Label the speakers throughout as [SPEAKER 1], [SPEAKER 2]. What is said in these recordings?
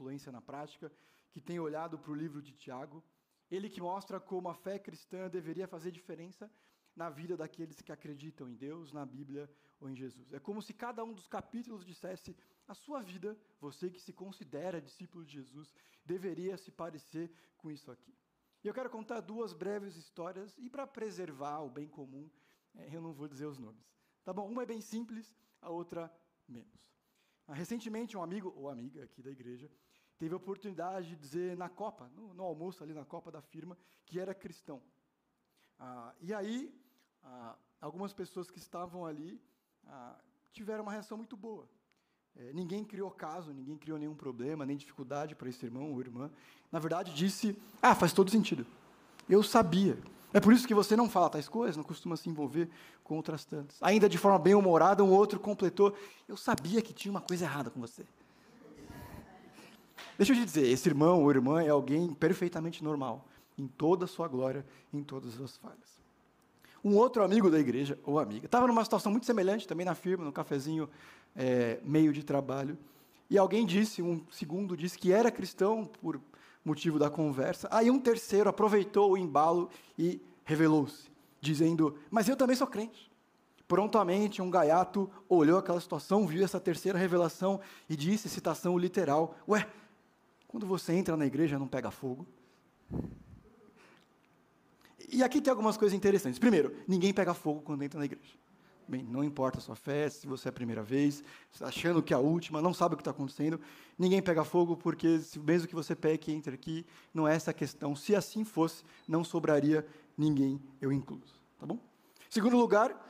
[SPEAKER 1] influência na prática, que tem olhado para o livro de Tiago. Ele que mostra como a fé cristã deveria fazer diferença na vida daqueles que acreditam em Deus, na Bíblia ou em Jesus. É como se cada um dos capítulos dissesse: a sua vida, você que se considera discípulo de Jesus, deveria se parecer com isso aqui. E eu quero contar duas breves histórias, e para preservar o bem comum, é, eu não vou dizer os nomes. Tá bom? Uma é bem simples, a outra menos. Ah, recentemente, um amigo ou amiga aqui da igreja teve a oportunidade de dizer na Copa, no, no almoço ali na Copa da firma, que era cristão. Ah, e aí, ah, algumas pessoas que estavam ali ah, tiveram uma reação muito boa. É, ninguém criou caso, ninguém criou nenhum problema, nem dificuldade para esse irmão ou irmã. Na verdade, disse: Ah, faz todo sentido. Eu sabia. É por isso que você não fala tais coisas, não costuma se envolver com outras tantas. Ainda de forma bem humorada, um outro completou: Eu sabia que tinha uma coisa errada com você. Deixa eu te dizer, esse irmão ou irmã é alguém perfeitamente normal, em toda a sua glória, em todas as suas falhas. Um outro amigo da igreja, ou amiga, estava numa situação muito semelhante, também na firma, no cafezinho, é, meio de trabalho, e alguém disse, um segundo disse que era cristão por motivo da conversa. Aí um terceiro aproveitou o embalo e revelou-se, dizendo: Mas eu também sou crente. Prontamente, um gaiato olhou aquela situação, viu essa terceira revelação e disse, citação literal: Ué, quando você entra na igreja, não pega fogo? E aqui tem algumas coisas interessantes. Primeiro, ninguém pega fogo quando entra na igreja. Bem, não importa a sua fé, se você é a primeira vez, achando que é a última, não sabe o que está acontecendo, ninguém pega fogo, porque mesmo que você pegue e entre aqui, não é essa a questão. Se assim fosse, não sobraria ninguém, eu incluso. Tá bom? Segundo lugar,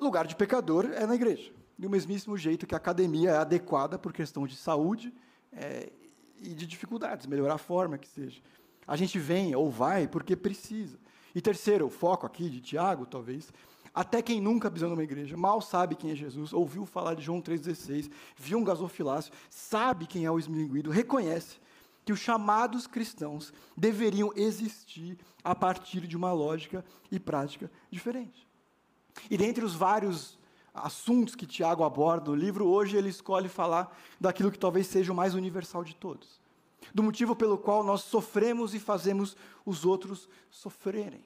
[SPEAKER 1] lugar de pecador é na igreja. Do mesmíssimo jeito que a academia é adequada por questão de saúde é, e de dificuldades, melhorar a forma que seja. A gente vem ou vai porque precisa. E terceiro, o foco aqui de Tiago, talvez, até quem nunca pisou numa igreja, mal sabe quem é Jesus, ouviu falar de João 3,16, viu um gasofilácio, sabe quem é o esmilinguido, reconhece que os chamados cristãos deveriam existir a partir de uma lógica e prática diferente. E dentre os vários assuntos que Tiago aborda no livro, hoje ele escolhe falar daquilo que talvez seja o mais universal de todos. Do motivo pelo qual nós sofremos e fazemos os outros sofrerem,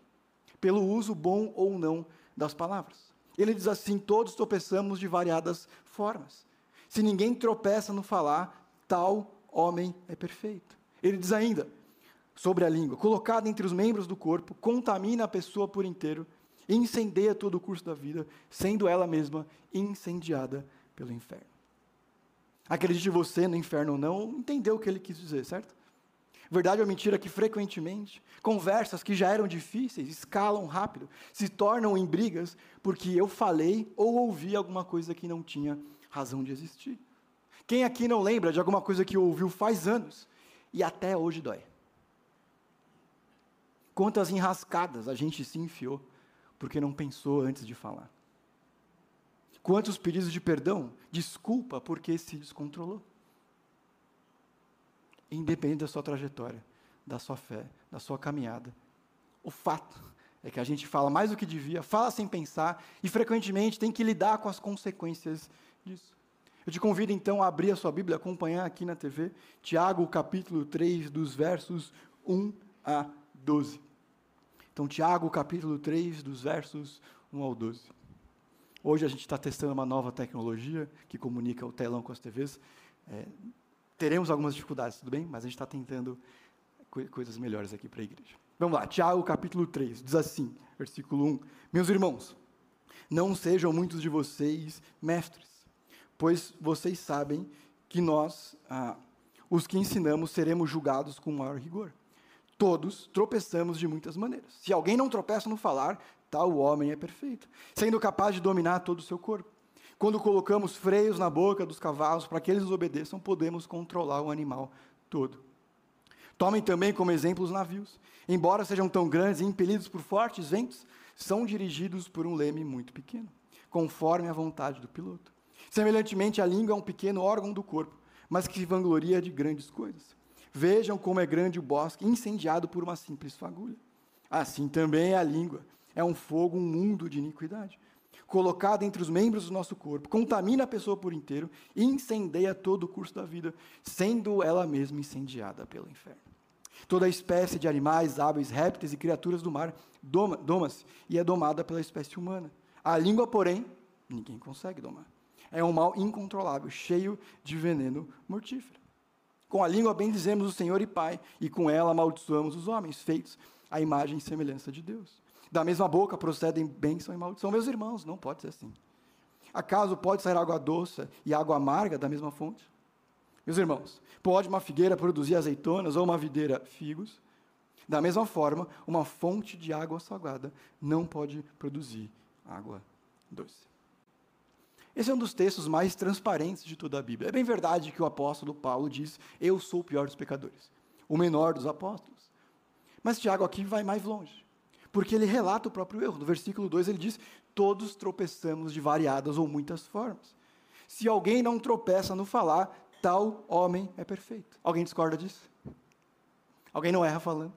[SPEAKER 1] pelo uso bom ou não das palavras. Ele diz assim: todos tropeçamos de variadas formas. Se ninguém tropeça no falar, tal homem é perfeito. Ele diz ainda sobre a língua: colocada entre os membros do corpo, contamina a pessoa por inteiro incendeia todo o curso da vida, sendo ela mesma incendiada pelo inferno. Acredite você no inferno ou não, entendeu o que ele quis dizer, certo? Verdade ou mentira que frequentemente conversas que já eram difíceis escalam rápido, se tornam em brigas porque eu falei ou ouvi alguma coisa que não tinha razão de existir. Quem aqui não lembra de alguma coisa que ouviu faz anos e até hoje dói? Quantas enrascadas a gente se enfiou porque não pensou antes de falar. Quantos pedidos de perdão? Desculpa porque se descontrolou. Independente da sua trajetória, da sua fé, da sua caminhada. O fato é que a gente fala mais do que devia, fala sem pensar e frequentemente tem que lidar com as consequências disso. Eu te convido então a abrir a sua Bíblia, acompanhar aqui na TV, Tiago, capítulo 3, dos versos 1 a 12. Então, Tiago, capítulo 3, dos versos 1 ao 12. Hoje a gente está testando uma nova tecnologia que comunica o telão com as TVs. É, teremos algumas dificuldades, tudo bem? Mas a gente está tentando co coisas melhores aqui para a igreja. Vamos lá, Tiago, capítulo 3, diz assim, versículo 1. Meus irmãos, não sejam muitos de vocês mestres, pois vocês sabem que nós, ah, os que ensinamos, seremos julgados com maior rigor. Todos tropeçamos de muitas maneiras. Se alguém não tropeça no falar, tal homem é perfeito, sendo capaz de dominar todo o seu corpo. Quando colocamos freios na boca dos cavalos para que eles nos obedeçam, podemos controlar o animal todo. Tomem também como exemplo os navios. Embora sejam tão grandes e impelidos por fortes ventos, são dirigidos por um leme muito pequeno, conforme a vontade do piloto. Semelhantemente, a língua é um pequeno órgão do corpo, mas que se vangloria de grandes coisas. Vejam como é grande o bosque, incendiado por uma simples fagulha. Assim também é a língua. É um fogo, um mundo de iniquidade. colocada entre os membros do nosso corpo, contamina a pessoa por inteiro e incendeia todo o curso da vida, sendo ela mesma incendiada pelo inferno. Toda espécie de animais, aves, répteis e criaturas do mar doma-se doma e é domada pela espécie humana. A língua, porém, ninguém consegue domar. É um mal incontrolável, cheio de veneno mortífero. Com a língua bendizemos o Senhor e Pai, e com ela amaldiçoamos os homens, feitos à imagem e semelhança de Deus. Da mesma boca procedem bênção e maldição. Meus irmãos, não pode ser assim. Acaso pode sair água doce e água amarga da mesma fonte? Meus irmãos, pode uma figueira produzir azeitonas ou uma videira figos? Da mesma forma, uma fonte de água salgada não pode produzir água doce. Esse é um dos textos mais transparentes de toda a Bíblia. É bem verdade que o apóstolo Paulo diz: Eu sou o pior dos pecadores, o menor dos apóstolos. Mas Tiago aqui vai mais longe, porque ele relata o próprio erro. No versículo 2 ele diz: Todos tropeçamos de variadas ou muitas formas. Se alguém não tropeça no falar, tal homem é perfeito. Alguém discorda disso? Alguém não erra falando?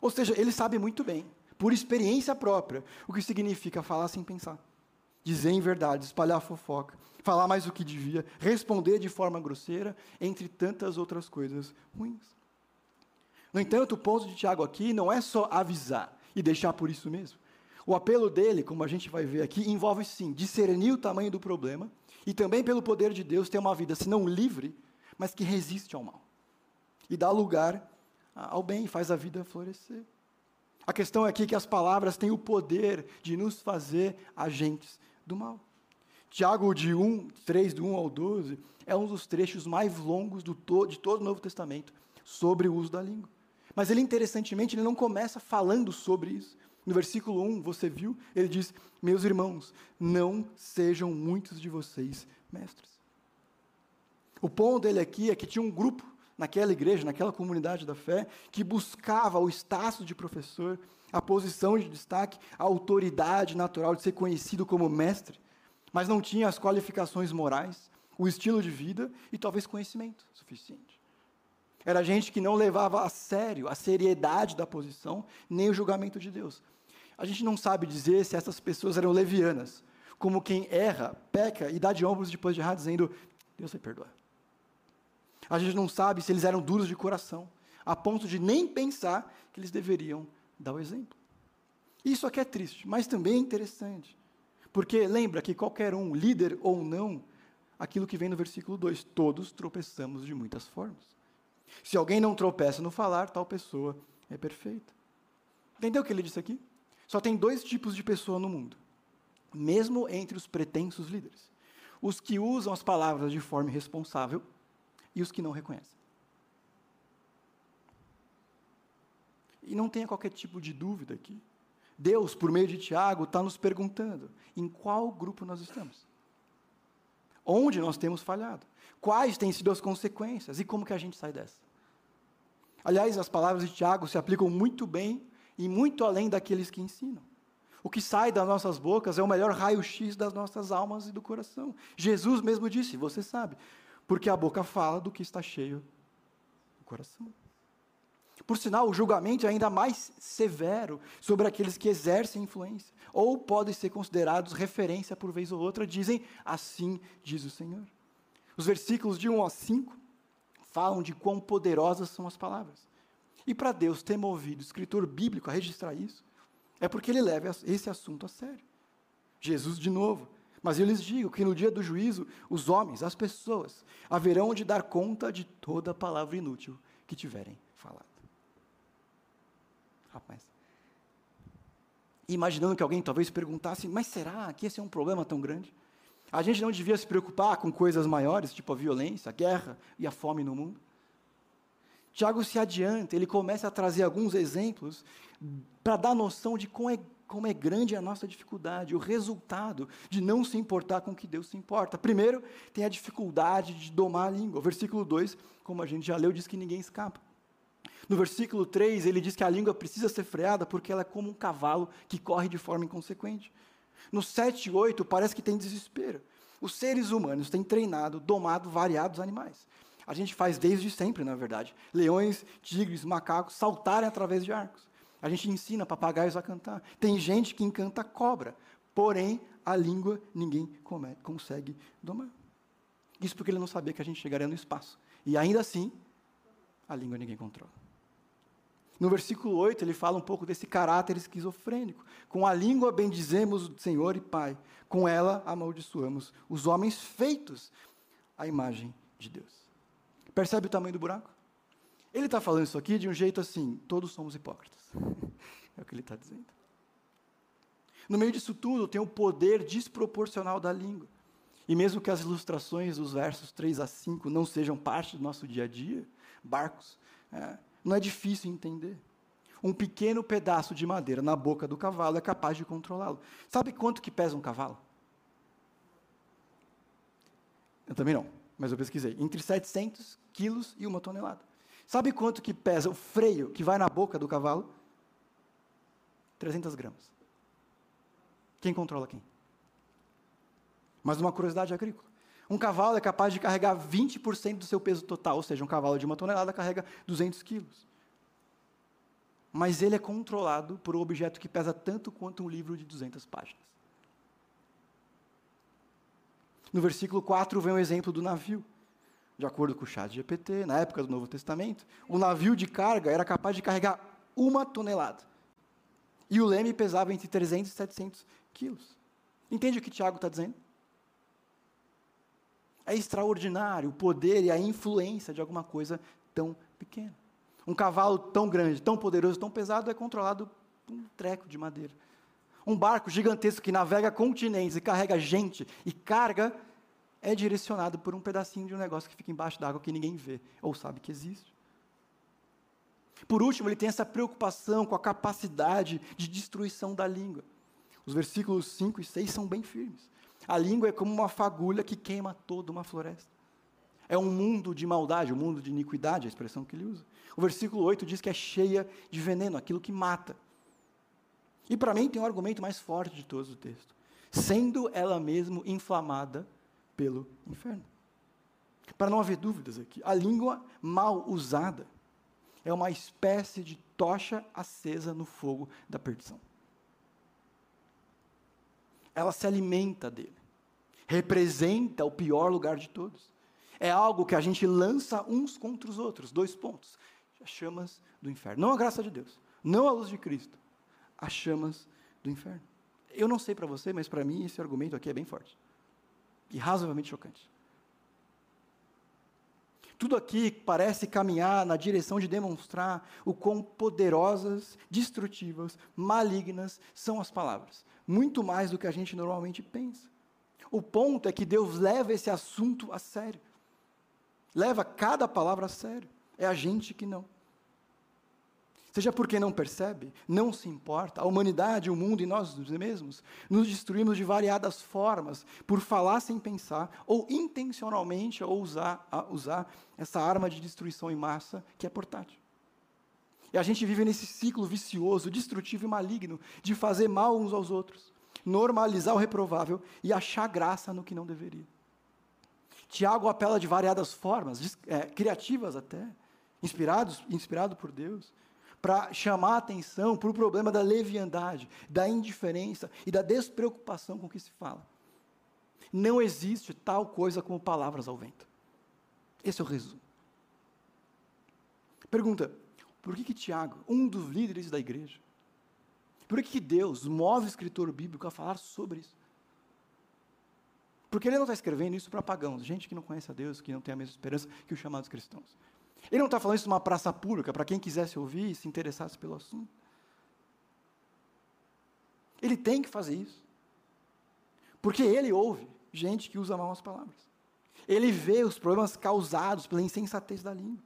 [SPEAKER 1] Ou seja, ele sabe muito bem, por experiência própria, o que significa falar sem pensar dizer em verdade, espalhar fofoca, falar mais do que devia, responder de forma grosseira, entre tantas outras coisas ruins. No entanto, o ponto de Tiago aqui não é só avisar e deixar por isso mesmo. O apelo dele, como a gente vai ver aqui, envolve sim discernir o tamanho do problema e também, pelo poder de Deus, ter uma vida, se não livre, mas que resiste ao mal e dá lugar ao bem, faz a vida florescer. A questão aqui é que as palavras têm o poder de nos fazer agentes do mal. Tiago, de 1, 3, do 1 ao 12, é um dos trechos mais longos to, de todo o Novo Testamento sobre o uso da língua. Mas ele, interessantemente, ele não começa falando sobre isso. No versículo 1, você viu, ele diz: Meus irmãos, não sejam muitos de vocês mestres. O ponto dele aqui é que tinha um grupo naquela igreja, naquela comunidade da fé, que buscava o status de professor, a posição de destaque, a autoridade natural de ser conhecido como mestre, mas não tinha as qualificações morais, o estilo de vida e talvez conhecimento suficiente. Era gente que não levava a sério a seriedade da posição, nem o julgamento de Deus. A gente não sabe dizer se essas pessoas eram levianas, como quem erra, peca e dá de ombros depois de errar, dizendo: Deus vai perdoar. A gente não sabe se eles eram duros de coração, a ponto de nem pensar que eles deveriam dar o exemplo. Isso aqui é triste, mas também é interessante. Porque lembra que qualquer um, líder ou não, aquilo que vem no versículo 2, todos tropeçamos de muitas formas. Se alguém não tropeça no falar, tal pessoa é perfeita. Entendeu o que ele disse aqui? Só tem dois tipos de pessoa no mundo, mesmo entre os pretensos líderes: os que usam as palavras de forma irresponsável e os que não reconhecem. E não tenha qualquer tipo de dúvida aqui. Deus, por meio de Tiago, está nos perguntando em qual grupo nós estamos. Onde nós temos falhado? Quais têm sido as consequências e como que a gente sai dessa? Aliás, as palavras de Tiago se aplicam muito bem e muito além daqueles que ensinam. O que sai das nossas bocas é o melhor raio-x das nossas almas e do coração. Jesus mesmo disse, você sabe, porque a boca fala do que está cheio o coração. Por sinal, o julgamento é ainda mais severo sobre aqueles que exercem influência, ou podem ser considerados referência por vez ou outra, dizem assim diz o Senhor. Os versículos de 1 a 5 falam de quão poderosas são as palavras. E para Deus ter movido o escritor bíblico a registrar isso, é porque ele leva esse assunto a sério. Jesus, de novo, mas eu lhes digo que no dia do juízo, os homens, as pessoas, haverão de dar conta de toda palavra inútil que tiverem falado rapaz. Imaginando que alguém talvez perguntasse, mas será que esse é um problema tão grande? A gente não devia se preocupar com coisas maiores, tipo a violência, a guerra e a fome no mundo? Tiago se adianta, ele começa a trazer alguns exemplos para dar noção de como é, como é grande a nossa dificuldade, o resultado de não se importar com o que Deus se importa. Primeiro, tem a dificuldade de domar a língua. O versículo 2, como a gente já leu, diz que ninguém escapa. No versículo 3, ele diz que a língua precisa ser freada porque ela é como um cavalo que corre de forma inconsequente. No 7 e 8, parece que tem desespero. Os seres humanos têm treinado, domado variados animais. A gente faz desde sempre, na verdade. Leões, tigres, macacos saltarem através de arcos. A gente ensina papagaios a cantar. Tem gente que encanta cobra. Porém, a língua ninguém come, consegue domar. Isso porque ele não sabia que a gente chegaria no espaço. E ainda assim, a língua ninguém controla. No versículo 8, ele fala um pouco desse caráter esquizofrênico. Com a língua bendizemos o Senhor e Pai, com ela amaldiçoamos os homens feitos à imagem de Deus. Percebe o tamanho do buraco? Ele está falando isso aqui de um jeito assim: todos somos hipócritas. é o que ele está dizendo. No meio disso tudo, tem o poder desproporcional da língua. E mesmo que as ilustrações dos versos 3 a 5 não sejam parte do nosso dia a dia, barcos, é, não é difícil entender. Um pequeno pedaço de madeira na boca do cavalo é capaz de controlá-lo. Sabe quanto que pesa um cavalo? Eu também não, mas eu pesquisei. Entre 700 quilos e uma tonelada. Sabe quanto que pesa o freio que vai na boca do cavalo? 300 gramas. Quem controla quem? Mas uma curiosidade agrícola. Um cavalo é capaz de carregar 20% do seu peso total, ou seja, um cavalo de uma tonelada carrega 200 quilos. Mas ele é controlado por um objeto que pesa tanto quanto um livro de 200 páginas. No versículo 4 vem o exemplo do navio. De acordo com o chat GPT, na época do Novo Testamento, o navio de carga era capaz de carregar uma tonelada. E o leme pesava entre 300 e 700 quilos. Entende o que Tiago está dizendo? É extraordinário o poder e a influência de alguma coisa tão pequena. Um cavalo tão grande, tão poderoso, tão pesado é controlado por um treco de madeira. Um barco gigantesco que navega continentes e carrega gente e carga é direcionado por um pedacinho de um negócio que fica embaixo d'água que ninguém vê ou sabe que existe. Por último, ele tem essa preocupação com a capacidade de destruição da língua. Os versículos 5 e 6 são bem firmes. A língua é como uma fagulha que queima toda uma floresta. É um mundo de maldade, um mundo de iniquidade, a expressão que ele usa. O versículo 8 diz que é cheia de veneno, aquilo que mata. E para mim tem um argumento mais forte de todos o texto. Sendo ela mesmo inflamada pelo inferno. Para não haver dúvidas aqui, a língua mal usada é uma espécie de tocha acesa no fogo da perdição. Ela se alimenta dele representa o pior lugar de todos. É algo que a gente lança uns contra os outros, dois pontos. As chamas do inferno. Não a graça de Deus, não a luz de Cristo, as chamas do inferno. Eu não sei para você, mas para mim esse argumento aqui é bem forte e razoavelmente chocante. Tudo aqui parece caminhar na direção de demonstrar o quão poderosas, destrutivas, malignas são as palavras, muito mais do que a gente normalmente pensa. O ponto é que Deus leva esse assunto a sério. Leva cada palavra a sério. É a gente que não. Seja porque não percebe, não se importa, a humanidade, o mundo e nós mesmos nos destruímos de variadas formas por falar sem pensar ou intencionalmente usar, usar essa arma de destruição em massa que é portátil. E a gente vive nesse ciclo vicioso, destrutivo e maligno de fazer mal uns aos outros normalizar o reprovável e achar graça no que não deveria. Tiago apela de variadas formas, é, criativas até, inspirados, inspirado por Deus, para chamar a atenção para o problema da leviandade, da indiferença e da despreocupação com o que se fala. Não existe tal coisa como palavras ao vento. Esse é o resumo. Pergunta: por que, que Tiago, um dos líderes da igreja, por que Deus move o escritor bíblico a falar sobre isso? Porque ele não está escrevendo isso para pagãos, gente que não conhece a Deus, que não tem a mesma esperança que os chamados cristãos. Ele não está falando isso numa praça pública, para quem quisesse ouvir e se interessasse pelo assunto. Ele tem que fazer isso. Porque ele ouve gente que usa mal as palavras. Ele vê os problemas causados pela insensatez da língua.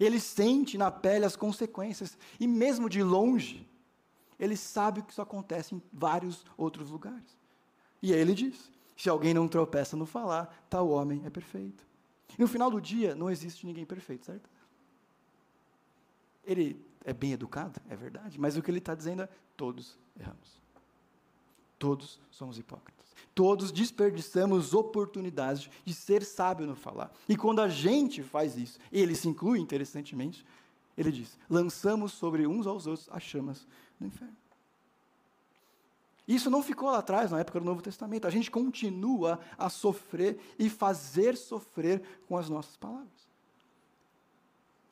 [SPEAKER 1] Ele sente na pele as consequências. E mesmo de longe, ele sabe que isso acontece em vários outros lugares. E aí ele diz: se alguém não tropeça no falar, tal homem é perfeito. E no final do dia, não existe ninguém perfeito, certo? Ele é bem educado, é verdade, mas o que ele está dizendo é: todos erramos. Todos somos hipócritas. Todos desperdiçamos oportunidades de ser sábio no falar. E quando a gente faz isso, ele se inclui, interessantemente, ele diz: lançamos sobre uns aos outros as chamas do inferno. Isso não ficou lá atrás, na época do Novo Testamento. A gente continua a sofrer e fazer sofrer com as nossas palavras.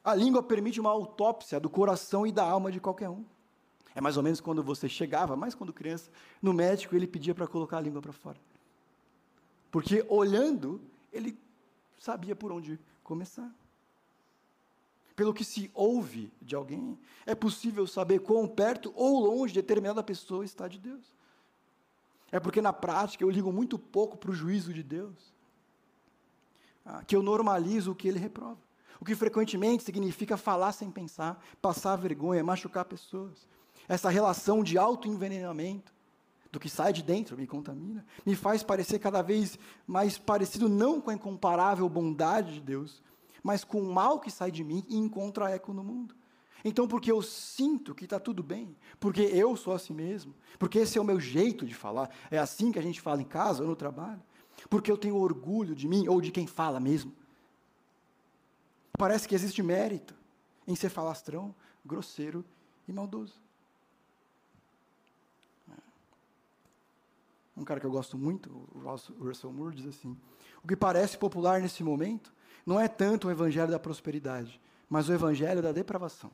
[SPEAKER 1] A língua permite uma autópsia do coração e da alma de qualquer um. É mais ou menos quando você chegava, mais quando criança, no médico ele pedia para colocar a língua para fora. Porque olhando, ele sabia por onde começar. Pelo que se ouve de alguém, é possível saber quão perto ou longe determinada pessoa está de Deus. É porque na prática eu ligo muito pouco para o juízo de Deus, ah, que eu normalizo o que ele reprova. O que frequentemente significa falar sem pensar, passar vergonha, machucar pessoas. Essa relação de autoenvenenamento do que sai de dentro me contamina, me faz parecer cada vez mais parecido não com a incomparável bondade de Deus, mas com o mal que sai de mim e encontra eco no mundo. Então, porque eu sinto que está tudo bem, porque eu sou assim mesmo, porque esse é o meu jeito de falar, é assim que a gente fala em casa ou no trabalho, porque eu tenho orgulho de mim ou de quem fala mesmo. Parece que existe mérito em ser falastrão, grosseiro e maldoso. Um cara que eu gosto muito, o Russell Moore, diz assim: O que parece popular nesse momento não é tanto o evangelho da prosperidade, mas o evangelho da depravação.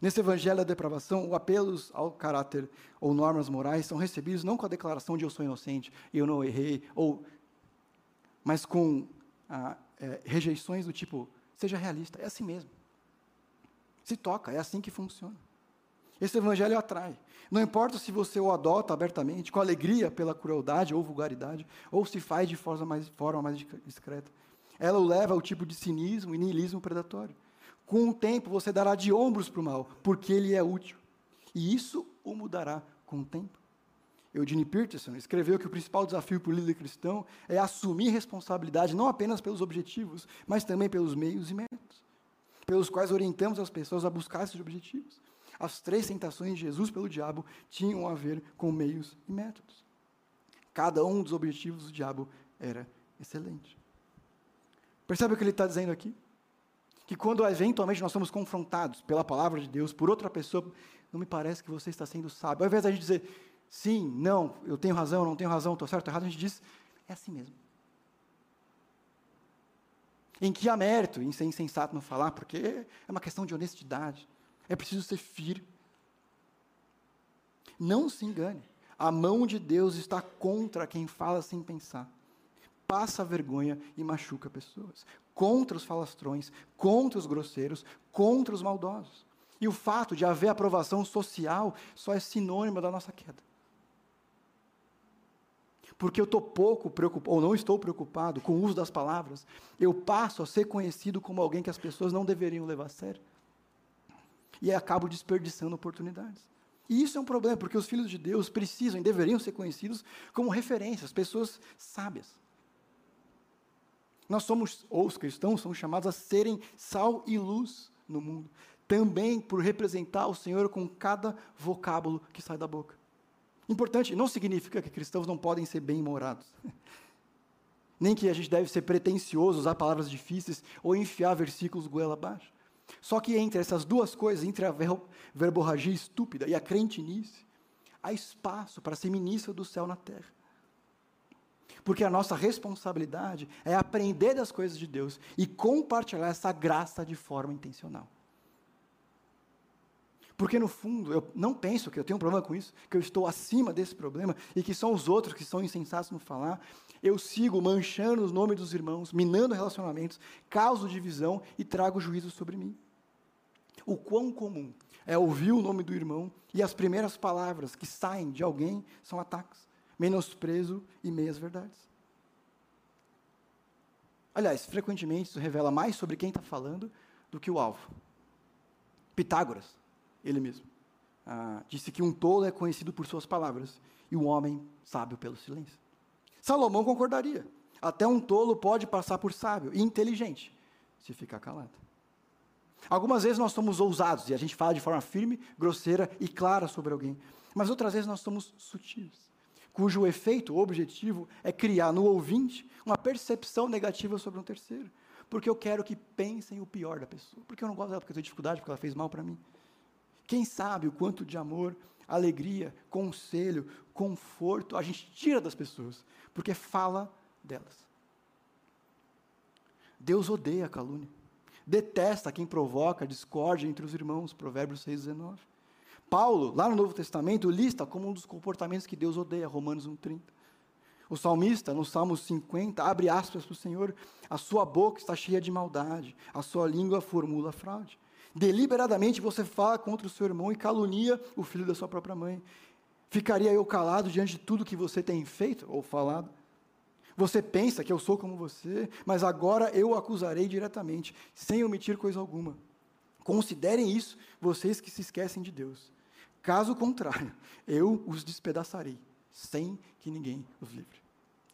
[SPEAKER 1] Nesse evangelho da depravação, os apelos ao caráter ou normas morais são recebidos não com a declaração de eu sou inocente, eu não errei, ou, mas com ah, é, rejeições do tipo, seja realista, é assim mesmo. Se toca, é assim que funciona. Esse evangelho atrai. Não importa se você o adota abertamente, com alegria pela crueldade ou vulgaridade, ou se faz de forma mais, forma mais discreta. Ela o leva ao tipo de cinismo e niilismo predatório. Com o tempo, você dará de ombros para o mal, porque ele é útil. E isso o mudará com o tempo. Eugene Peterson escreveu que o principal desafio para o líder cristão é assumir responsabilidade não apenas pelos objetivos, mas também pelos meios e métodos, pelos quais orientamos as pessoas a buscar esses objetivos. As três tentações de Jesus pelo diabo tinham a ver com meios e métodos. Cada um dos objetivos do diabo era excelente. Percebe o que ele está dizendo aqui? Que quando eventualmente nós somos confrontados pela palavra de Deus por outra pessoa, não me parece que você está sendo sábio. Ao invés da gente dizer, sim, não, eu tenho razão, não tenho razão, estou certo, estou errado, a gente diz, é assim mesmo. Em que há mérito em ser insensato não falar, porque é uma questão de honestidade. É preciso ser firme. Não se engane. A mão de Deus está contra quem fala sem pensar passa vergonha e machuca pessoas. Contra os falastrões, contra os grosseiros, contra os maldosos. E o fato de haver aprovação social só é sinônimo da nossa queda. Porque eu estou pouco preocupado, ou não estou preocupado com o uso das palavras, eu passo a ser conhecido como alguém que as pessoas não deveriam levar a sério. E acabo desperdiçando oportunidades. E isso é um problema, porque os filhos de Deus precisam e deveriam ser conhecidos como referências, pessoas sábias. Nós somos, ou os cristãos, somos chamados a serem sal e luz no mundo. Também por representar o Senhor com cada vocábulo que sai da boca. Importante, não significa que cristãos não podem ser bem-humorados. Nem que a gente deve ser pretencioso, usar palavras difíceis ou enfiar versículos goela abaixo. Só que entre essas duas coisas, entre a verborragia estúpida e a crentinice, há espaço para ser ministro do céu na terra. Porque a nossa responsabilidade é aprender das coisas de Deus e compartilhar essa graça de forma intencional. Porque no fundo, eu não penso que eu tenho um problema com isso, que eu estou acima desse problema e que são os outros que são insensatos no falar. Eu sigo manchando os nomes dos irmãos, minando relacionamentos, causo divisão e trago juízo sobre mim. O quão comum é ouvir o nome do irmão e as primeiras palavras que saem de alguém são ataques menosprezo e meias verdades. Aliás, frequentemente isso revela mais sobre quem está falando do que o alvo. Pitágoras, ele mesmo, ah, disse que um tolo é conhecido por suas palavras e um homem sábio pelo silêncio. Salomão concordaria. Até um tolo pode passar por sábio e inteligente se ficar calado. Algumas vezes nós somos ousados e a gente fala de forma firme, grosseira e clara sobre alguém, mas outras vezes nós somos sutis cujo efeito, objetivo, é criar no ouvinte uma percepção negativa sobre um terceiro. Porque eu quero que pensem o pior da pessoa. Porque eu não gosto dela, porque eu tenho dificuldade, porque ela fez mal para mim. Quem sabe o quanto de amor alegria, conselho, conforto, a gente tira das pessoas, porque fala delas. Deus odeia a calúnia. Detesta quem provoca discórdia entre os irmãos, Provérbios 6,19. Paulo, lá no Novo Testamento, lista como um dos comportamentos que Deus odeia, Romanos 1,30. O salmista, no Salmo 50, abre aspas para o Senhor: a sua boca está cheia de maldade, a sua língua formula fraude. Deliberadamente você fala contra o seu irmão e calunia o filho da sua própria mãe. Ficaria eu calado diante de tudo que você tem feito ou falado? Você pensa que eu sou como você, mas agora eu o acusarei diretamente, sem omitir coisa alguma. Considerem isso, vocês que se esquecem de Deus. Caso contrário, eu os despedaçarei, sem que ninguém os livre.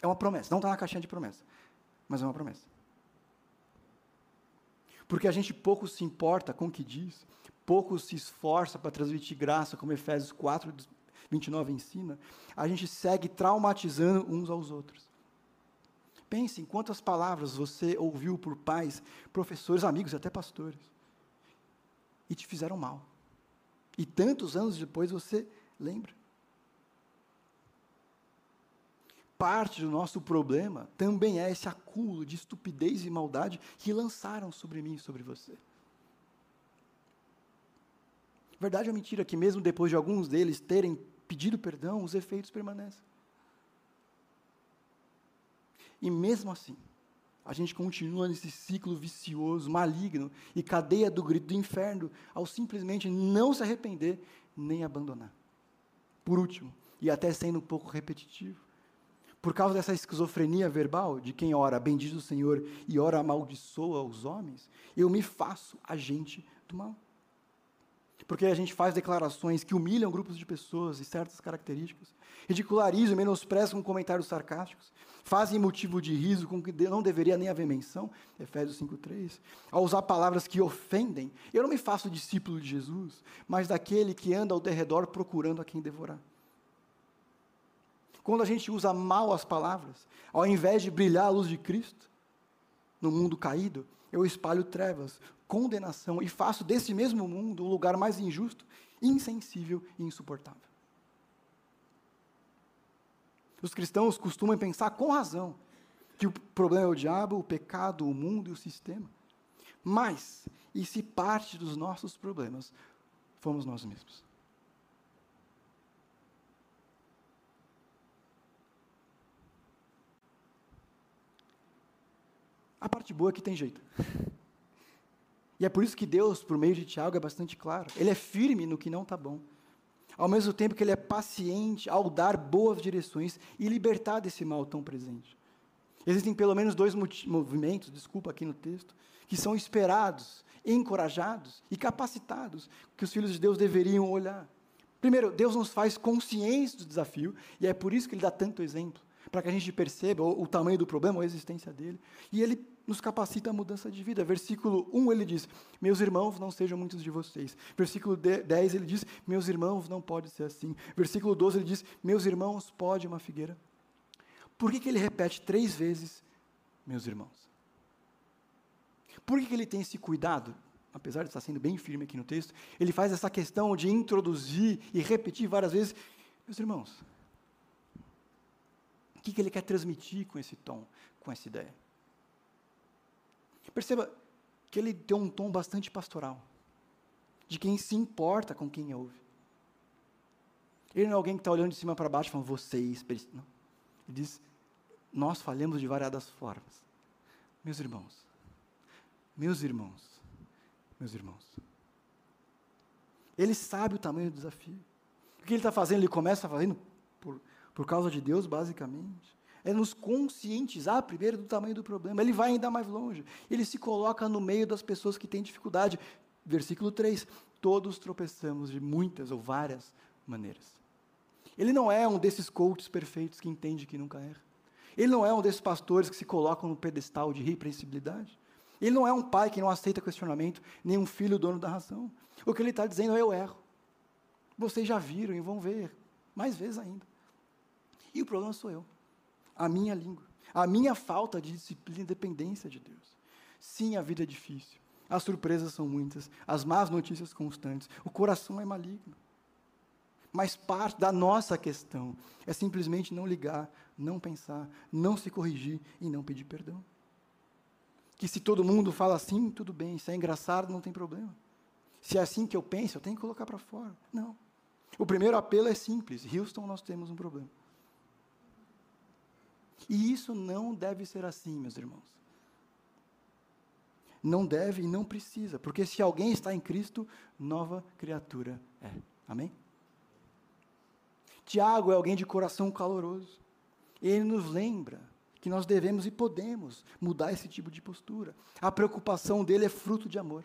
[SPEAKER 1] É uma promessa, não está na caixinha de promessa, mas é uma promessa. Porque a gente pouco se importa com o que diz, pouco se esforça para transmitir graça, como Efésios 4, 29 ensina, a gente segue traumatizando uns aos outros. Pense em quantas palavras você ouviu por pais, professores, amigos e até pastores, e te fizeram mal. E tantos anos depois você lembra. parte do nosso problema também é esse acúmulo de estupidez e maldade que lançaram sobre mim e sobre você. Verdade ou mentira que mesmo depois de alguns deles terem pedido perdão, os efeitos permanecem. E mesmo assim, a gente continua nesse ciclo vicioso, maligno e cadeia do grito do inferno, ao simplesmente não se arrepender nem abandonar. Por último, e até sendo um pouco repetitivo, por causa dessa esquizofrenia verbal de quem ora bendiz o Senhor e ora amaldiçoa os homens, eu me faço agente do mal. Porque a gente faz declarações que humilham grupos de pessoas e certas características, ridicularizam e menosprezam com comentários sarcásticos, fazem motivo de riso com que não deveria nem haver menção, Efésios 5,3, a usar palavras que ofendem. Eu não me faço discípulo de Jesus, mas daquele que anda ao derredor procurando a quem devorar. Quando a gente usa mal as palavras, ao invés de brilhar a luz de Cristo no mundo caído, eu espalho trevas, condenação e faço desse mesmo mundo um lugar mais injusto, insensível e insuportável. Os cristãos costumam pensar com razão que o problema é o diabo, o pecado, o mundo e o sistema. Mas, e se parte dos nossos problemas fomos nós mesmos? A parte boa é que tem jeito. E é por isso que Deus, por meio de Tiago, é bastante claro. Ele é firme no que não está bom. Ao mesmo tempo que ele é paciente ao dar boas direções e libertar desse mal tão presente. Existem pelo menos dois movimentos, desculpa aqui no texto, que são esperados, encorajados e capacitados que os filhos de Deus deveriam olhar. Primeiro, Deus nos faz conscientes do desafio, e é por isso que ele dá tanto exemplo para que a gente perceba o, o, tamanho do problema, a existência dele, e ele nos capacita a mudança de vida. Versículo 1 ele diz: Meus irmãos, não sejam muitos de vocês. Versículo 10 ele diz: Meus irmãos, não pode ser assim. Versículo 12 ele diz: Meus irmãos, pode uma figueira. Por que, que ele repete três vezes, meus irmãos? Por que, que ele tem esse cuidado? Apesar de estar sendo bem firme aqui no texto, ele faz essa questão de introduzir e repetir várias vezes, meus irmãos, que, que ele quer transmitir com esse tom, com essa ideia. Perceba que ele tem um tom bastante pastoral, de quem se importa com quem ouve. Ele não é alguém que está olhando de cima para baixo falando, vocês. Não. Ele diz, nós falhamos de variadas formas. Meus irmãos, meus irmãos, meus irmãos. Ele sabe o tamanho do desafio. O que ele está fazendo? Ele começa fazendo por por causa de Deus, basicamente. É nos conscientizar primeiro do tamanho do problema. Ele vai ainda mais longe. Ele se coloca no meio das pessoas que têm dificuldade. Versículo 3: Todos tropeçamos de muitas ou várias maneiras. Ele não é um desses coaches perfeitos que entende que nunca erra. Ele não é um desses pastores que se colocam no pedestal de repreensibilidade. Ele não é um pai que não aceita questionamento, nem um filho dono da razão. O que ele está dizendo é: eu erro. Vocês já viram e vão ver, mais vezes ainda. E o problema sou eu. A minha língua. A minha falta de disciplina e dependência de Deus. Sim, a vida é difícil. As surpresas são muitas. As más notícias constantes. O coração é maligno. Mas parte da nossa questão é simplesmente não ligar, não pensar, não se corrigir e não pedir perdão. Que se todo mundo fala assim, tudo bem, se é engraçado, não tem problema. Se é assim que eu penso, eu tenho que colocar para fora. Não. O primeiro apelo é simples: Houston, nós temos um problema. E isso não deve ser assim, meus irmãos. Não deve e não precisa, porque se alguém está em Cristo, nova criatura é. Amém? Tiago é alguém de coração caloroso. Ele nos lembra que nós devemos e podemos mudar esse tipo de postura. A preocupação dele é fruto de amor,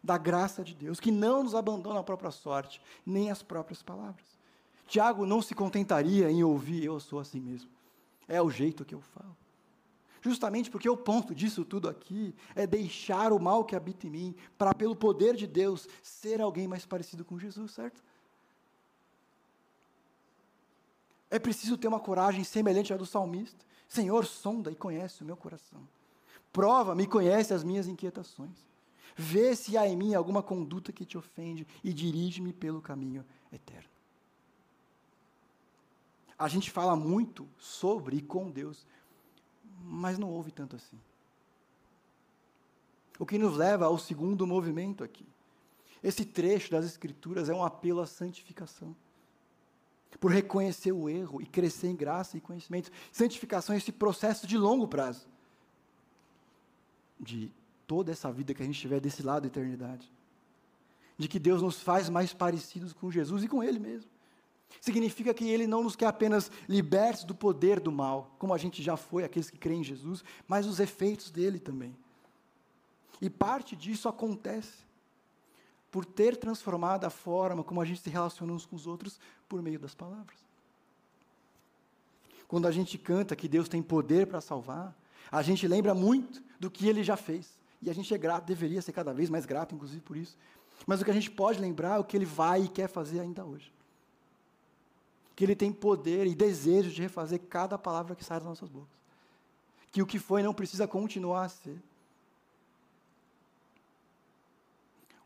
[SPEAKER 1] da graça de Deus, que não nos abandona a própria sorte, nem as próprias palavras. Tiago não se contentaria em ouvir eu sou assim mesmo. É o jeito que eu falo. Justamente porque o ponto disso tudo aqui é deixar o mal que habita em mim, para, pelo poder de Deus, ser alguém mais parecido com Jesus, certo? É preciso ter uma coragem semelhante à do salmista. Senhor, sonda e conhece o meu coração. Prova-me e conhece as minhas inquietações. Vê se há em mim alguma conduta que te ofende e dirige-me pelo caminho eterno. A gente fala muito sobre e com Deus, mas não ouve tanto assim. O que nos leva ao segundo movimento aqui. Esse trecho das Escrituras é um apelo à santificação. Por reconhecer o erro e crescer em graça e conhecimento. Santificação é esse processo de longo prazo. De toda essa vida que a gente tiver desse lado da eternidade. De que Deus nos faz mais parecidos com Jesus e com Ele mesmo. Significa que Ele não nos quer apenas libertos do poder do mal, como a gente já foi, aqueles que creem em Jesus, mas os efeitos dele também. E parte disso acontece por ter transformado a forma como a gente se relaciona uns com os outros por meio das palavras. Quando a gente canta que Deus tem poder para salvar, a gente lembra muito do que Ele já fez. E a gente é grato, deveria ser cada vez mais grato, inclusive por isso. Mas o que a gente pode lembrar é o que Ele vai e quer fazer ainda hoje que Ele tem poder e desejo de refazer cada palavra que sai das nossas bocas. Que o que foi não precisa continuar a ser.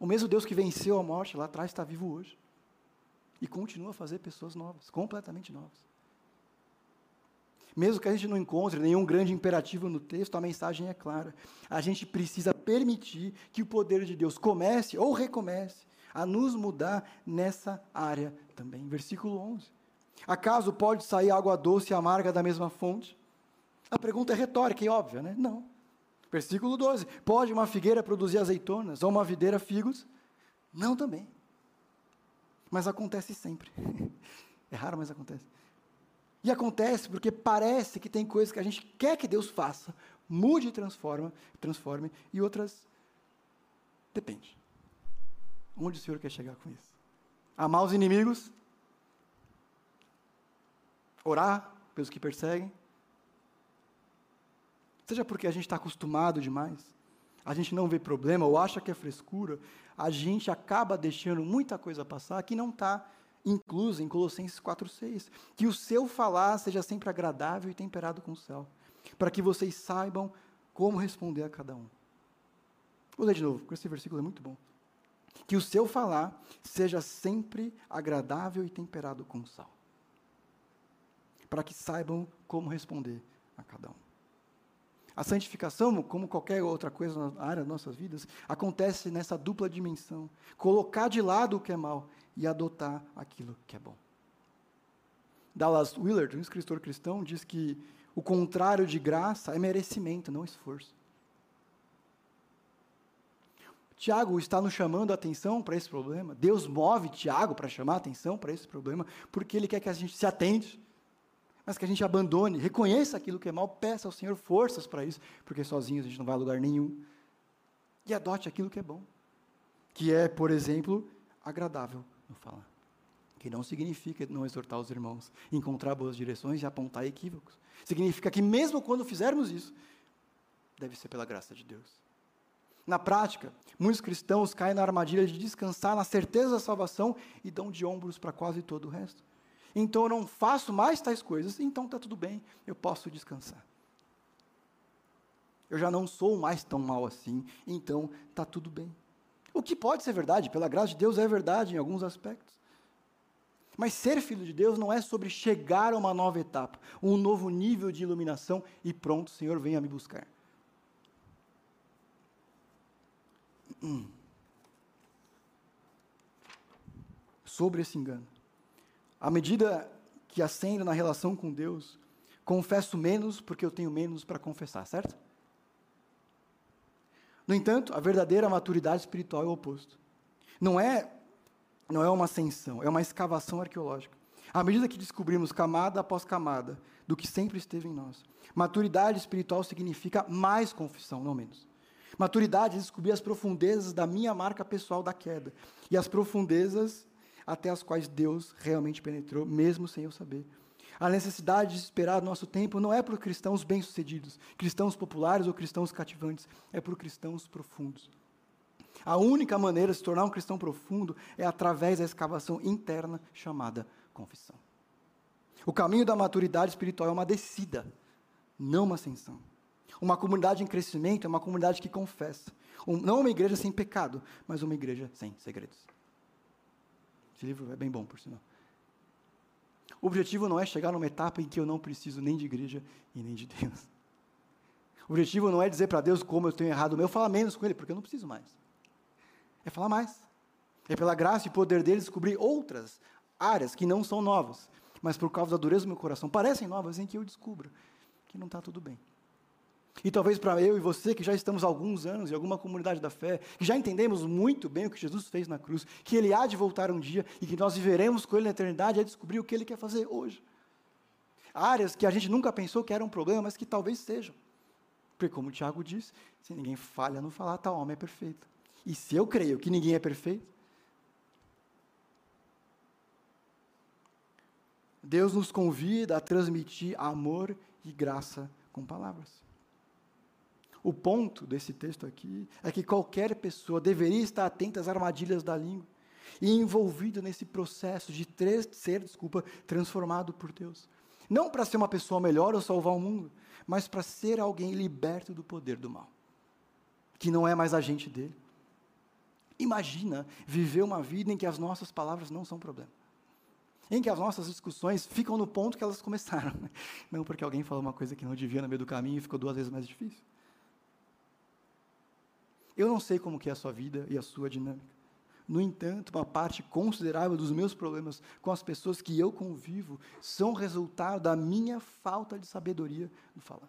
[SPEAKER 1] O mesmo Deus que venceu a morte lá atrás está vivo hoje. E continua a fazer pessoas novas, completamente novas. Mesmo que a gente não encontre nenhum grande imperativo no texto, a mensagem é clara. A gente precisa permitir que o poder de Deus comece ou recomece a nos mudar nessa área também. Versículo 11. Acaso pode sair água doce e amarga da mesma fonte? A pergunta é retórica e óbvia, né? Não. Versículo 12: Pode uma figueira produzir azeitonas ou uma videira figos? Não também. Mas acontece sempre. é raro, mas acontece. E acontece porque parece que tem coisas que a gente quer que Deus faça, mude e transforma, transforme, e outras depende. Onde o Senhor quer chegar com isso? Amar os inimigos orar pelos que perseguem. Seja porque a gente está acostumado demais, a gente não vê problema ou acha que é frescura, a gente acaba deixando muita coisa passar que não está inclusa em Colossenses 4,6. Que o seu falar seja sempre agradável e temperado com o céu, para que vocês saibam como responder a cada um. Vou ler de novo, porque esse versículo é muito bom. Que o seu falar seja sempre agradável e temperado com sal para que saibam como responder a cada um. A santificação, como qualquer outra coisa na área das nossas vidas, acontece nessa dupla dimensão: colocar de lado o que é mal e adotar aquilo que é bom. Dallas Willard, um escritor cristão, diz que o contrário de graça é merecimento, não esforço. Tiago está nos chamando a atenção para esse problema. Deus move Tiago para chamar a atenção para esse problema, porque ele quer que a gente se atente mas que a gente abandone, reconheça aquilo que é mal, peça ao Senhor forças para isso, porque sozinhos a gente não vai a lugar nenhum. E adote aquilo que é bom, que é, por exemplo, agradável no falar. Que não significa não exortar os irmãos, encontrar boas direções e apontar equívocos. Significa que mesmo quando fizermos isso, deve ser pela graça de Deus. Na prática, muitos cristãos caem na armadilha de descansar na certeza da salvação e dão de ombros para quase todo o resto então eu não faço mais tais coisas, então está tudo bem, eu posso descansar. Eu já não sou mais tão mal assim, então está tudo bem. O que pode ser verdade, pela graça de Deus, é verdade em alguns aspectos. Mas ser filho de Deus não é sobre chegar a uma nova etapa, um novo nível de iluminação e pronto, Senhor, venha me buscar. Hum. Sobre esse engano. À medida que ascendo na relação com Deus, confesso menos porque eu tenho menos para confessar, certo? No entanto, a verdadeira maturidade espiritual é o oposto. Não é não é uma ascensão, é uma escavação arqueológica. À medida que descobrimos camada após camada do que sempre esteve em nós. Maturidade espiritual significa mais confissão, não menos. Maturidade é descobrir as profundezas da minha marca pessoal da queda e as profundezas até as quais Deus realmente penetrou, mesmo sem eu saber. A necessidade de esperar nosso tempo não é por cristãos bem-sucedidos, cristãos populares ou cristãos cativantes, é por cristãos profundos. A única maneira de se tornar um cristão profundo é através da escavação interna chamada confissão. O caminho da maturidade espiritual é uma descida, não uma ascensão. Uma comunidade em crescimento é uma comunidade que confessa. Um, não uma igreja sem pecado, mas uma igreja sem segredos. Esse livro é bem bom, por sinal. O objetivo não é chegar numa etapa em que eu não preciso nem de igreja e nem de Deus. O objetivo não é dizer para Deus como eu tenho errado o meu, falar menos com Ele, porque eu não preciso mais. É falar mais. É pela graça e poder dele descobrir outras áreas que não são novas, mas por causa da dureza do meu coração, parecem novas em que eu descubro que não está tudo bem. E talvez para eu e você, que já estamos há alguns anos em alguma comunidade da fé, que já entendemos muito bem o que Jesus fez na cruz, que Ele há de voltar um dia e que nós viveremos com Ele na eternidade, é descobrir o que Ele quer fazer hoje. Áreas que a gente nunca pensou que eram problema, mas que talvez sejam. Porque, como o Tiago disse, se ninguém falha no falar, tal homem é perfeito. E se eu creio que ninguém é perfeito, Deus nos convida a transmitir amor e graça com palavras. O ponto desse texto aqui é que qualquer pessoa deveria estar atenta às armadilhas da língua e envolvido nesse processo de ser, desculpa, transformado por Deus. Não para ser uma pessoa melhor ou salvar o mundo, mas para ser alguém liberto do poder do mal, que não é mais agente dele. Imagina viver uma vida em que as nossas palavras não são problema. Em que as nossas discussões ficam no ponto que elas começaram. Não porque alguém falou uma coisa que não devia no meio do caminho e ficou duas vezes mais difícil. Eu não sei como que é a sua vida e a sua dinâmica. No entanto, uma parte considerável dos meus problemas com as pessoas que eu convivo são resultado da minha falta de sabedoria no falar.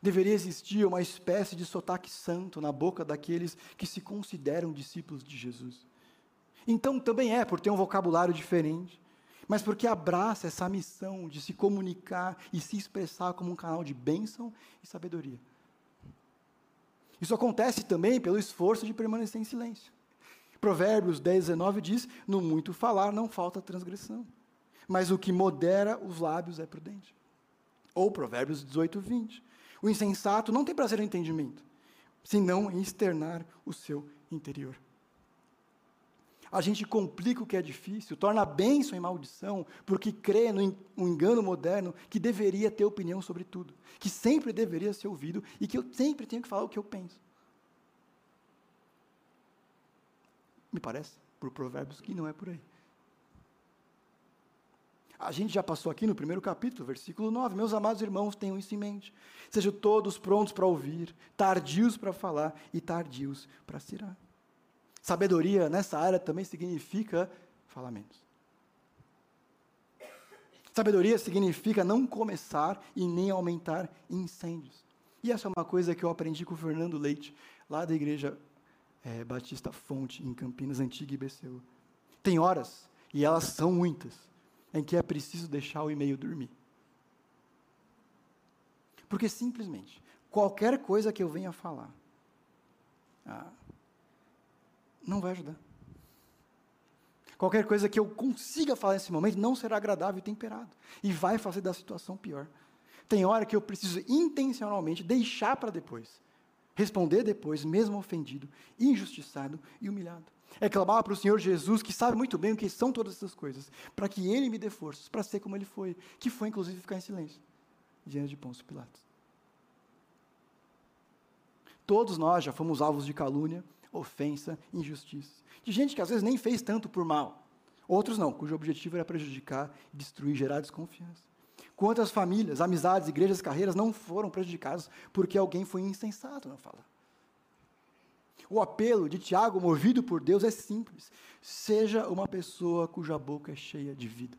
[SPEAKER 1] Deveria existir uma espécie de sotaque santo na boca daqueles que se consideram discípulos de Jesus. Então também é por ter um vocabulário diferente, mas porque abraça essa missão de se comunicar e se expressar como um canal de bênção e sabedoria. Isso acontece também pelo esforço de permanecer em silêncio. Provérbios 10, 19 diz: No muito falar não falta transgressão, mas o que modera os lábios é prudente. Ou Provérbios 18, 20. O insensato não tem prazer no entendimento, senão em externar o seu interior a gente complica o que é difícil, torna bênção em maldição, porque crê no engano moderno que deveria ter opinião sobre tudo, que sempre deveria ser ouvido e que eu sempre tenho que falar o que eu penso. Me parece, por provérbios, que não é por aí. A gente já passou aqui no primeiro capítulo, versículo 9. Meus amados irmãos, tenham isso em mente. Sejam todos prontos para ouvir, tardios para falar e tardios para cirar. Sabedoria nessa área também significa falar menos. Sabedoria significa não começar e nem aumentar incêndios. E essa é uma coisa que eu aprendi com o Fernando Leite, lá da igreja é, Batista Fonte, em Campinas, Antiga e BCU. Tem horas, e elas são muitas, em que é preciso deixar o e-mail dormir. Porque simplesmente, qualquer coisa que eu venha falar, ah, não vai ajudar. Qualquer coisa que eu consiga falar nesse momento não será agradável e temperado. E vai fazer da situação pior. Tem hora que eu preciso intencionalmente deixar para depois. Responder depois, mesmo ofendido, injustiçado e humilhado. É clamar para o Senhor Jesus, que sabe muito bem o que são todas essas coisas, para que Ele me dê forças para ser como Ele foi, que foi inclusive ficar em silêncio, diante de Pôncio Pilatos. Todos nós já fomos alvos de calúnia, ofensa, injustiça. De gente que às vezes nem fez tanto por mal. Outros não, cujo objetivo era prejudicar, destruir, gerar desconfiança. Quantas famílias, amizades, igrejas, carreiras não foram prejudicadas porque alguém foi insensato na fala? O apelo de Tiago, movido por Deus, é simples. Seja uma pessoa cuja boca é cheia de vida.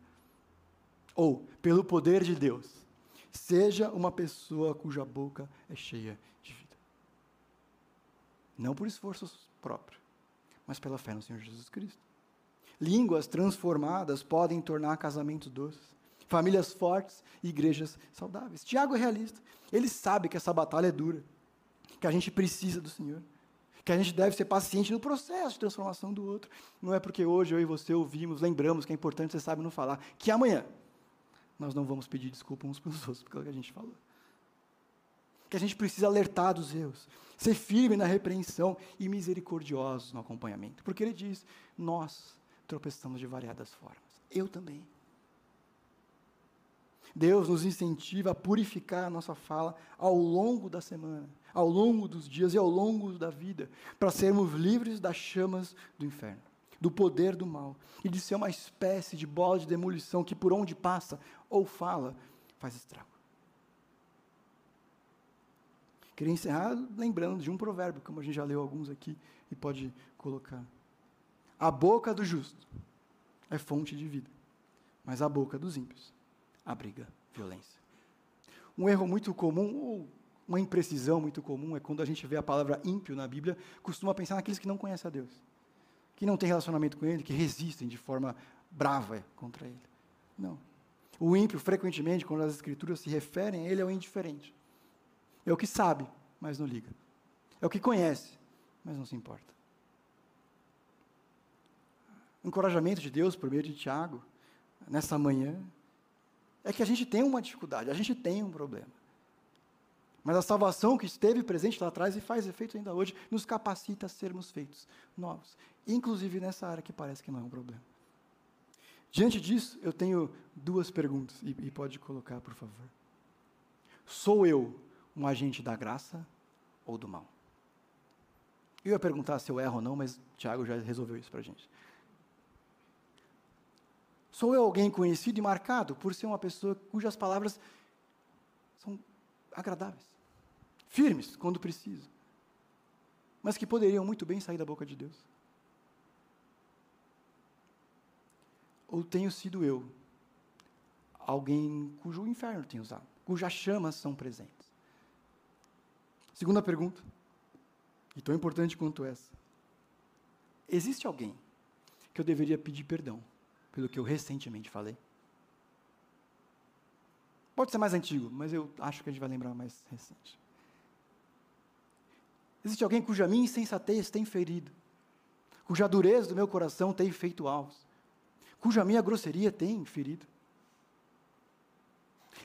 [SPEAKER 1] Ou, pelo poder de Deus, seja uma pessoa cuja boca é cheia de vida. Não por esforços próprios, mas pela fé no Senhor Jesus Cristo. Línguas transformadas podem tornar casamentos doces famílias fortes e igrejas saudáveis. Tiago é realista. Ele sabe que essa batalha é dura, que a gente precisa do Senhor, que a gente deve ser paciente no processo de transformação do outro. Não é porque hoje eu e você ouvimos, lembramos que é importante, você sabe não falar, que amanhã nós não vamos pedir desculpa uns para os outros pelo que a gente falou. Que a gente precisa alertar dos erros, ser firme na repreensão e misericordiosos no acompanhamento. Porque ele diz: nós tropeçamos de variadas formas. Eu também. Deus nos incentiva a purificar a nossa fala ao longo da semana, ao longo dos dias e ao longo da vida, para sermos livres das chamas do inferno, do poder do mal e de ser uma espécie de bola de demolição que por onde passa ou fala faz estrago. Queria encerrar lembrando de um provérbio, como a gente já leu alguns aqui e pode colocar. A boca do justo é fonte de vida, mas a boca dos ímpios abriga violência. Um erro muito comum, ou uma imprecisão muito comum, é quando a gente vê a palavra ímpio na Bíblia, costuma pensar naqueles que não conhecem a Deus, que não têm relacionamento com Ele, que resistem de forma brava contra Ele. Não. O ímpio, frequentemente, quando as Escrituras se referem a Ele, é o indiferente. É o que sabe, mas não liga. É o que conhece, mas não se importa. O encorajamento de Deus por meio de Tiago, nessa manhã, é que a gente tem uma dificuldade, a gente tem um problema. Mas a salvação que esteve presente lá atrás e faz efeito ainda hoje, nos capacita a sermos feitos novos. Inclusive nessa área que parece que não é um problema. Diante disso, eu tenho duas perguntas, e, e pode colocar, por favor. Sou eu um agente da graça ou do mal? Eu ia perguntar se eu erro ou não, mas Tiago já resolveu isso para a gente. Sou eu alguém conhecido e marcado por ser uma pessoa cujas palavras são agradáveis, firmes quando preciso, mas que poderiam muito bem sair da boca de Deus? Ou tenho sido eu alguém cujo inferno tem usado, cujas chamas são presentes? Segunda pergunta, e tão importante quanto essa: existe alguém que eu deveria pedir perdão? pelo que eu recentemente falei? Pode ser mais antigo, mas eu acho que a gente vai lembrar mais recente. Existe alguém cuja minha insensatez tem ferido, cuja dureza do meu coração tem feito alvos, cuja minha grosseria tem ferido.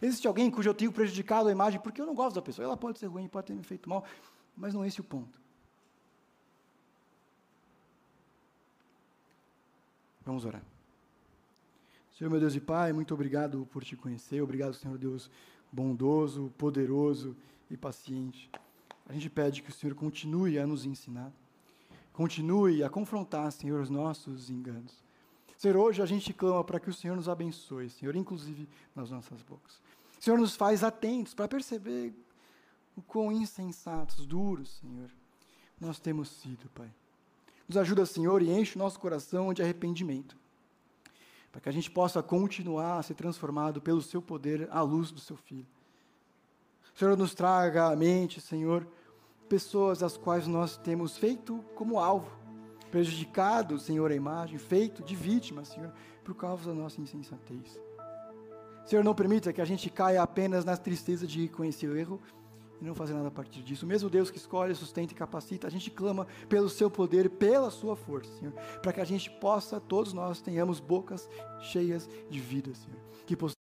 [SPEAKER 1] Existe alguém cujo eu tenho prejudicado a imagem porque eu não gosto da pessoa. Ela pode ser ruim, pode ter me feito mal, mas não é esse o ponto. Vamos orar. Senhor, meu Deus e Pai, muito obrigado por te conhecer. Obrigado, Senhor Deus bondoso, poderoso e paciente. A gente pede que o Senhor continue a nos ensinar, continue a confrontar, Senhor, os nossos enganos. Senhor, hoje a gente clama para que o Senhor nos abençoe, Senhor, inclusive nas nossas bocas. Senhor, nos faz atentos para perceber o quão insensatos, duros, Senhor, nós temos sido, Pai. Nos ajuda, Senhor, e enche o nosso coração de arrependimento para que a gente possa continuar a ser transformado pelo seu poder à luz do seu Filho. Senhor, nos traga à mente, Senhor, pessoas as quais nós temos feito como alvo, prejudicado, Senhor, a imagem, feito de vítima, Senhor, por causa da nossa insensatez. Senhor, não permita que a gente caia apenas na tristeza de reconhecer o erro, e não fazer nada a partir disso. O mesmo Deus que escolhe, sustenta e capacita, a gente clama pelo seu poder, pela sua força, Senhor, para que a gente possa, todos nós, tenhamos bocas cheias de vida, Senhor. Que possamos